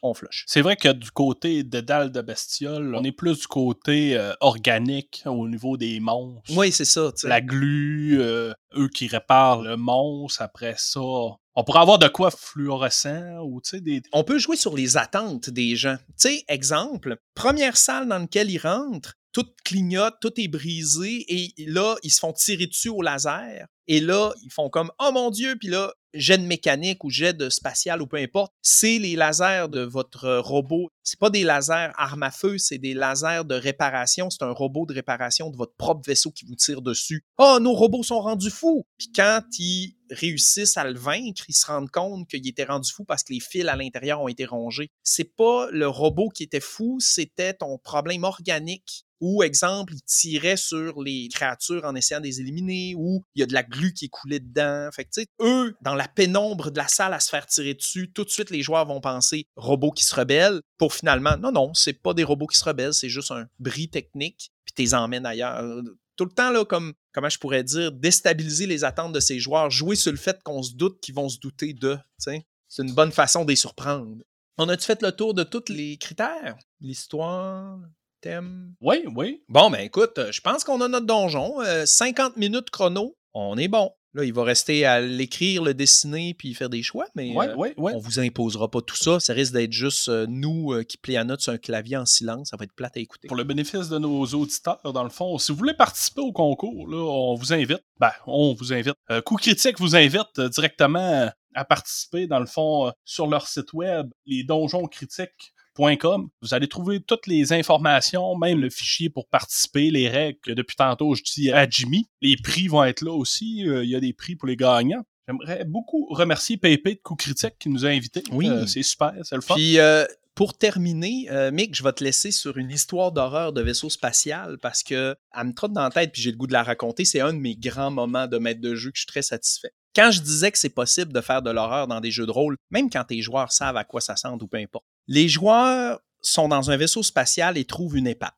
on flush. C'est vrai que du côté de dalles de bestioles, on est plus du côté euh, organique au niveau des monstres. Oui, c'est ça. La glu, euh, eux qui réparent le monstre, après ça. On pourrait avoir de quoi fluorescent ou tu sais des. On peut jouer sur les attentes des gens. Tu sais, exemple, première salle dans laquelle ils rentrent, tout clignote, tout est brisé, et là, ils se font tirer dessus au laser. Et là, ils font comme Oh mon Dieu, puis là, jet de mécanique ou jet de spatial ou peu importe, c'est les lasers de votre robot. C'est pas des lasers armes à feu, c'est des lasers de réparation. C'est un robot de réparation de votre propre vaisseau qui vous tire dessus. Oh, nos robots sont rendus fous! Puis quand ils réussissent à le vaincre, ils se rendent compte qu'il était rendu fou parce que les fils à l'intérieur ont été rongés. C'est pas le robot qui était fou, c'était ton problème organique ou, exemple, il tirait sur les créatures en essayant de les éliminer, ou il y a de la glu qui coulée dedans. Fait que, tu sais, eux, dans la pénombre de la salle à se faire tirer dessus, tout de suite, les joueurs vont penser robots qui se rebellent, pour finalement, non, non, c'est pas des robots qui se rebellent, c'est juste un bris technique, puis t'es emmènes ailleurs. Tout le temps, là, comme, comment je pourrais dire, déstabiliser les attentes de ces joueurs, jouer sur le fait qu'on se doute qu'ils vont se douter de, tu sais. C'est une bonne façon de les surprendre. On a-tu fait le tour de tous les critères? L'histoire, oui, oui. Bon, ben écoute, je pense qu'on a notre donjon. 50 euh, minutes chrono, on est bon. Là, il va rester à l'écrire, le dessiner, puis faire des choix, mais Ouais, euh, ouais, ouais. on vous imposera pas tout ça. Ça risque d'être juste euh, nous euh, qui plions à note sur un clavier en silence. Ça va être plate à écouter. Pour le bénéfice de nos auditeurs, dans le fond, si vous voulez participer au concours, là, on vous invite. Ben, on vous invite. Euh, Coup critique vous invite euh, directement à participer, dans le fond, euh, sur leur site web, les donjons Vous allez trouver toutes les informations, même le fichier pour participer, les règles que depuis tantôt je dis à Jimmy. Les prix vont être là aussi. euh, Il y a des prix pour les gagnants. J'aimerais beaucoup remercier Pépé de Coup Critique qui nous a invités. Oui. Euh, c'est super, c'est le fun. Puis, euh, pour terminer, euh, Mick, je vais te laisser sur une histoire d'horreur de vaisseau spatial parce que elle me trotte dans la tête puis j'ai le goût de la raconter. C'est un de mes grands moments de maître de jeu que je suis très satisfait. Quand je disais que c'est possible de faire de l'horreur dans des jeux de rôle, même quand tes joueurs savent à quoi ça sent ou peu importe, les joueurs sont dans un vaisseau spatial et trouvent une épave.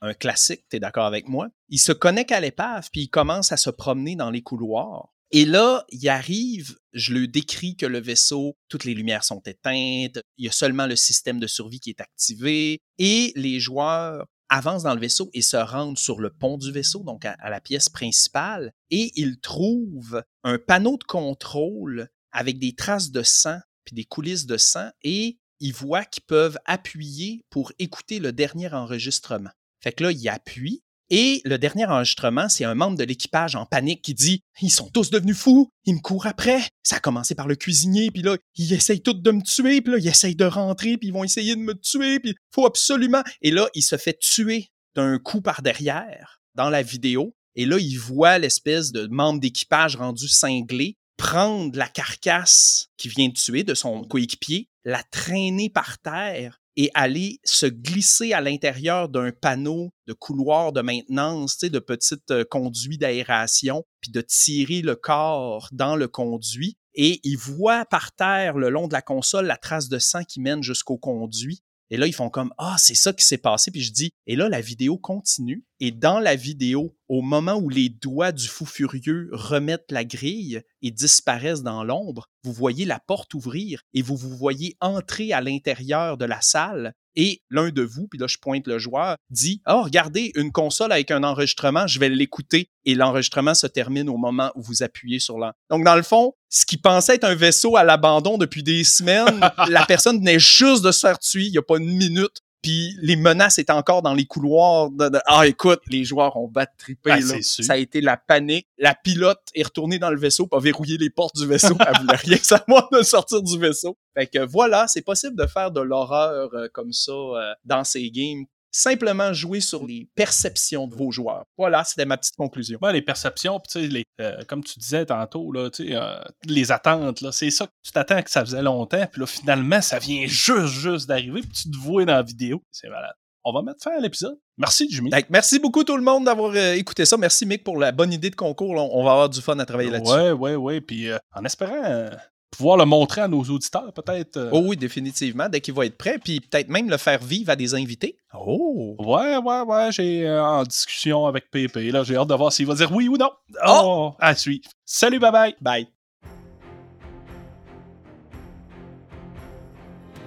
Un classique, t'es d'accord avec moi? Ils se connectent à l'épave puis ils commencent à se promener dans les couloirs. Et là, il arrive, je le décris que le vaisseau, toutes les lumières sont éteintes, il y a seulement le système de survie qui est activé, et les joueurs avancent dans le vaisseau et se rendent sur le pont du vaisseau, donc à, à la pièce principale, et ils trouvent un panneau de contrôle avec des traces de sang, puis des coulisses de sang, et ils voient qu'ils peuvent appuyer pour écouter le dernier enregistrement. Fait que là, ils appuient, et le dernier enregistrement, c'est un membre de l'équipage en panique qui dit Ils sont tous devenus fous, ils me courent après. Ça a commencé par le cuisinier, puis là, ils essayent tous de me tuer, puis là, ils essayent de rentrer, puis ils vont essayer de me tuer, puis faut absolument. Et là, il se fait tuer d'un coup par derrière dans la vidéo. Et là, il voit l'espèce de membre d'équipage rendu cinglé prendre la carcasse qui vient de tuer de son coéquipier, la traîner par terre et aller se glisser à l'intérieur d'un panneau de couloir de maintenance, de petites euh, conduits d'aération, puis de tirer le corps dans le conduit. Et il voit par terre, le long de la console, la trace de sang qui mène jusqu'au conduit. Et là, ils font comme Ah, c'est ça qui s'est passé. Puis je dis Et là, la vidéo continue. Et dans la vidéo, au moment où les doigts du fou furieux remettent la grille et disparaissent dans l'ombre, vous voyez la porte ouvrir et vous vous voyez entrer à l'intérieur de la salle. Et l'un de vous, puis là je pointe le joueur, dit Oh, regardez, une console avec un enregistrement, je vais l'écouter. Et l'enregistrement se termine au moment où vous appuyez sur l'en. Donc, dans le fond, ce qui pensait être un vaisseau à l'abandon depuis des semaines, *laughs* la personne venait juste de se faire tuer il n'y a pas une minute. Puis les menaces étaient encore dans les couloirs. De, de- Ah, écoute, les joueurs ont battu trippé. Ah, là. Ça a été la panique. La pilote est retournée dans le vaisseau, pas verrouillé les portes du vaisseau. Elle voulait rien *laughs* savoir de sortir du vaisseau. Fait que voilà, c'est possible de faire de l'horreur euh, comme ça euh, dans ces games. Simplement jouer sur les perceptions de vos joueurs. Voilà, c'était ma petite conclusion. Ouais, les perceptions, puis tu sais, les, euh, comme tu disais tantôt, là, euh, les attentes, là, c'est ça que tu t'attends que ça faisait longtemps, puis là, finalement, ça vient juste, juste d'arriver, puis tu te vois dans la vidéo. C'est malade. On va mettre fin à l'épisode. Merci, Jimmy. Que merci beaucoup tout le monde d'avoir euh, écouté ça. Merci Mick pour la bonne idée de concours. là. On va avoir du fun à travailler là-dessus. Ouais, ouais, ouais. Puis euh, en espérant euh, pouvoir le montrer à nos auditeurs, peut-être. euh, Oh oui, définitivement, dès qu'il va être prêt, puis peut-être même le faire vivre à des invités. Oh! Ouais, ouais, ouais, j'ai euh, en discussion avec Pépé. Là, j'ai hâte de voir s'il va dire oui ou non. Oh! Oh, à suivre. Salut, bye bye. Bye!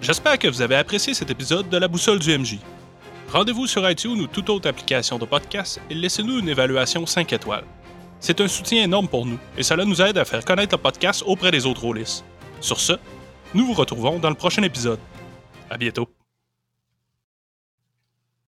J'espère que vous avez apprécié cet épisode de La Boussole du MJ. Rendez-vous sur iTunes ou toute autre application de podcast et laissez-nous une évaluation 5 étoiles. C'est un soutien énorme pour nous et cela nous aide à faire connaître le podcast auprès des autres rôlistes. Sur ce, nous vous retrouvons dans le prochain épisode. À bientôt.